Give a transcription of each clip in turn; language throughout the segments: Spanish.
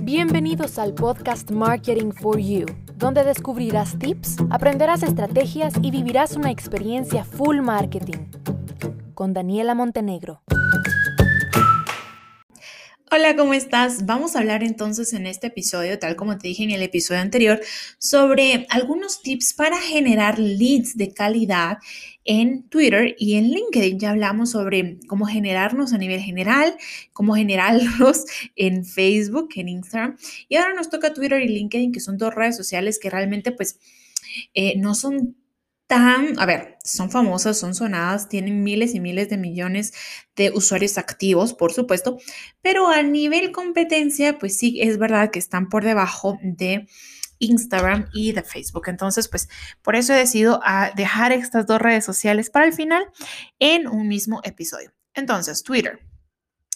Bienvenidos al podcast Marketing for You, donde descubrirás tips, aprenderás estrategias y vivirás una experiencia full marketing. Con Daniela Montenegro. Hola, ¿cómo estás? Vamos a hablar entonces en este episodio, tal como te dije en el episodio anterior, sobre algunos tips para generar leads de calidad en Twitter y en LinkedIn. Ya hablamos sobre cómo generarnos a nivel general, cómo generarlos en Facebook, en Instagram. Y ahora nos toca Twitter y LinkedIn, que son dos redes sociales que realmente pues eh, no son a ver, son famosas, son sonadas, tienen miles y miles de millones de usuarios activos, por supuesto, pero a nivel competencia, pues sí, es verdad que están por debajo de Instagram y de Facebook. Entonces, pues por eso he decidido a dejar estas dos redes sociales para el final en un mismo episodio. Entonces, Twitter.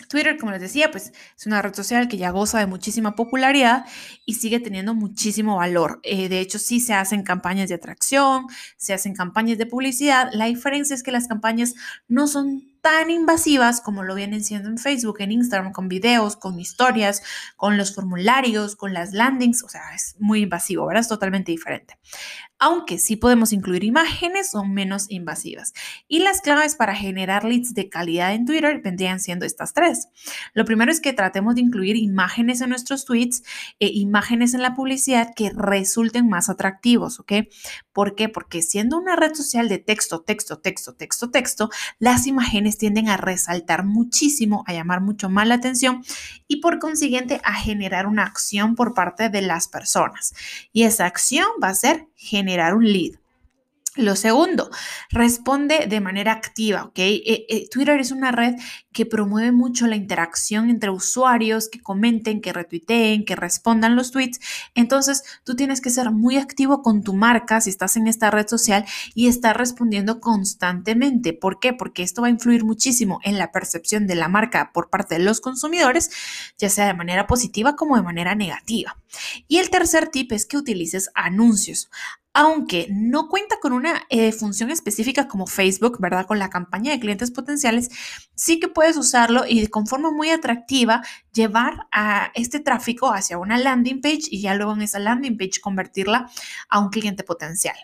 Twitter, como les decía, pues es una red social que ya goza de muchísima popularidad y sigue teniendo muchísimo valor. Eh, de hecho, sí se hacen campañas de atracción, se hacen campañas de publicidad. La diferencia es que las campañas no son tan invasivas como lo vienen siendo en Facebook, en Instagram, con videos, con historias, con los formularios, con las landings. O sea, es muy invasivo, ¿verdad? Es totalmente diferente aunque sí podemos incluir imágenes, son menos invasivas. Y las claves para generar leads de calidad en Twitter vendrían siendo estas tres. Lo primero es que tratemos de incluir imágenes en nuestros tweets, e imágenes en la publicidad que resulten más atractivos, ¿ok? ¿Por qué? Porque siendo una red social de texto, texto, texto, texto, texto, las imágenes tienden a resaltar muchísimo, a llamar mucho más la atención y por consiguiente a generar una acción por parte de las personas. Y esa acción va a ser generar un lead. Lo segundo, responde de manera activa, ¿ok? Eh, eh, Twitter es una red que promueve mucho la interacción entre usuarios, que comenten, que retuiteen, que respondan los tweets. Entonces, tú tienes que ser muy activo con tu marca si estás en esta red social y estar respondiendo constantemente. ¿Por qué? Porque esto va a influir muchísimo en la percepción de la marca por parte de los consumidores, ya sea de manera positiva como de manera negativa. Y el tercer tip es que utilices anuncios aunque no cuenta con una eh, función específica como Facebook, ¿verdad? Con la campaña de clientes potenciales, sí que puedes usarlo y con forma muy atractiva llevar a este tráfico hacia una landing page y ya luego en esa landing page convertirla a un cliente potencial.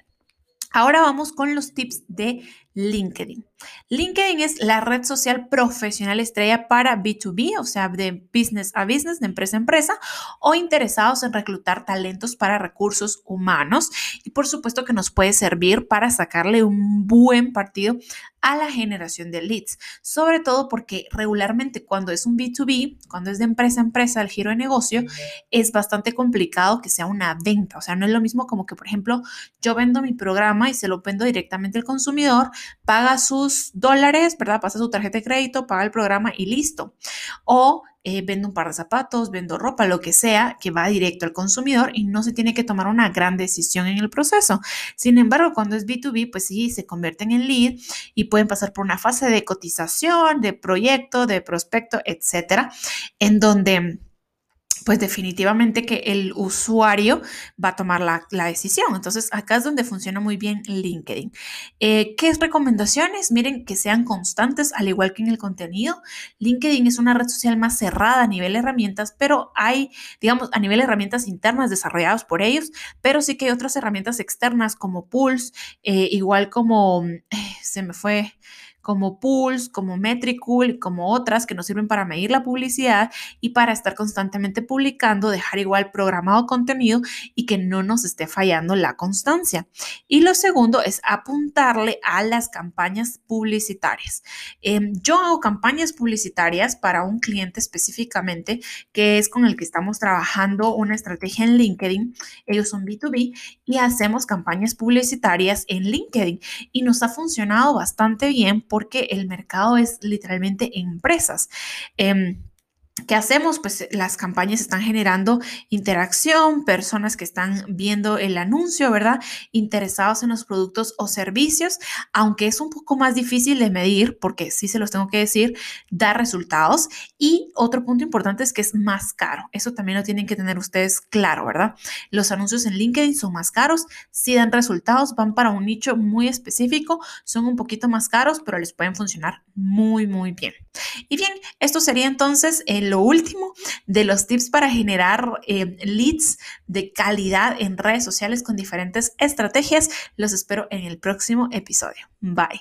Ahora vamos con los tips de LinkedIn. LinkedIn es la red social profesional estrella para B2B, o sea, de business a business, de empresa a empresa, o interesados en reclutar talentos para recursos humanos. Y por supuesto que nos puede servir para sacarle un buen partido a la generación de leads, sobre todo porque regularmente cuando es un B2B, cuando es de empresa a empresa, el giro de negocio, es bastante complicado que sea una venta. O sea, no es lo mismo como que, por ejemplo, yo vendo mi programa y se lo vendo directamente al consumidor paga sus dólares, ¿verdad? Pasa su tarjeta de crédito, paga el programa y listo. O eh, vendo un par de zapatos, vendo ropa, lo que sea, que va directo al consumidor y no se tiene que tomar una gran decisión en el proceso. Sin embargo, cuando es B2B, pues sí, se convierten en lead y pueden pasar por una fase de cotización, de proyecto, de prospecto, etcétera, en donde pues definitivamente que el usuario va a tomar la, decisión. Entonces, acá es donde funciona muy bien LinkedIn. Eh, ¿Qué recomendaciones? Miren, que sean constantes, al igual que en el contenido. LinkedIn es una red social más cerrada a nivel de herramientas, pero hay, digamos, a nivel de herramientas internas desarrolladas por ellos, pero sí que hay otras herramientas externas como Pulse, eh, igual como, eh, se me fue, como Pulse, como Metricool, como otras que nos sirven para medir la publicidad y para estar constantemente publicando, dejar igual programado contenido y que no nos esté fallando la constancia. Y lo segundo es apuntarle a las campañas publicitarias. Em, yo hago campañas publicitarias para un cliente específicamente que es con el que estamos trabajando una estrategia en LinkedIn. Ellos son B2B y hacemos campañas publicitarias en LinkedIn y nos ha funcionado bastante bien porque el mercado es literalmente empresas. Em, ¿Qué hacemos? Pues las campañas están generando interacción, personas que están viendo el anuncio, ¿verdad? Interesados en los productos o servicios, aunque es un poco más difícil de medir, porque sí se los tengo que decir, da resultados. Y otro punto importante es que es más caro. Eso también lo tienen que tener ustedes claro, ¿verdad? Los anuncios en LinkedIn son más caros, sí dan resultados, van para un nicho muy específico, son un poquito más caros, pero les pueden funcionar muy, muy bien. Y bien, esto sería entonces eh, lo último de los tips para generar eh, leads de calidad en redes sociales con diferentes estrategias. Los espero en el próximo episodio. Bye.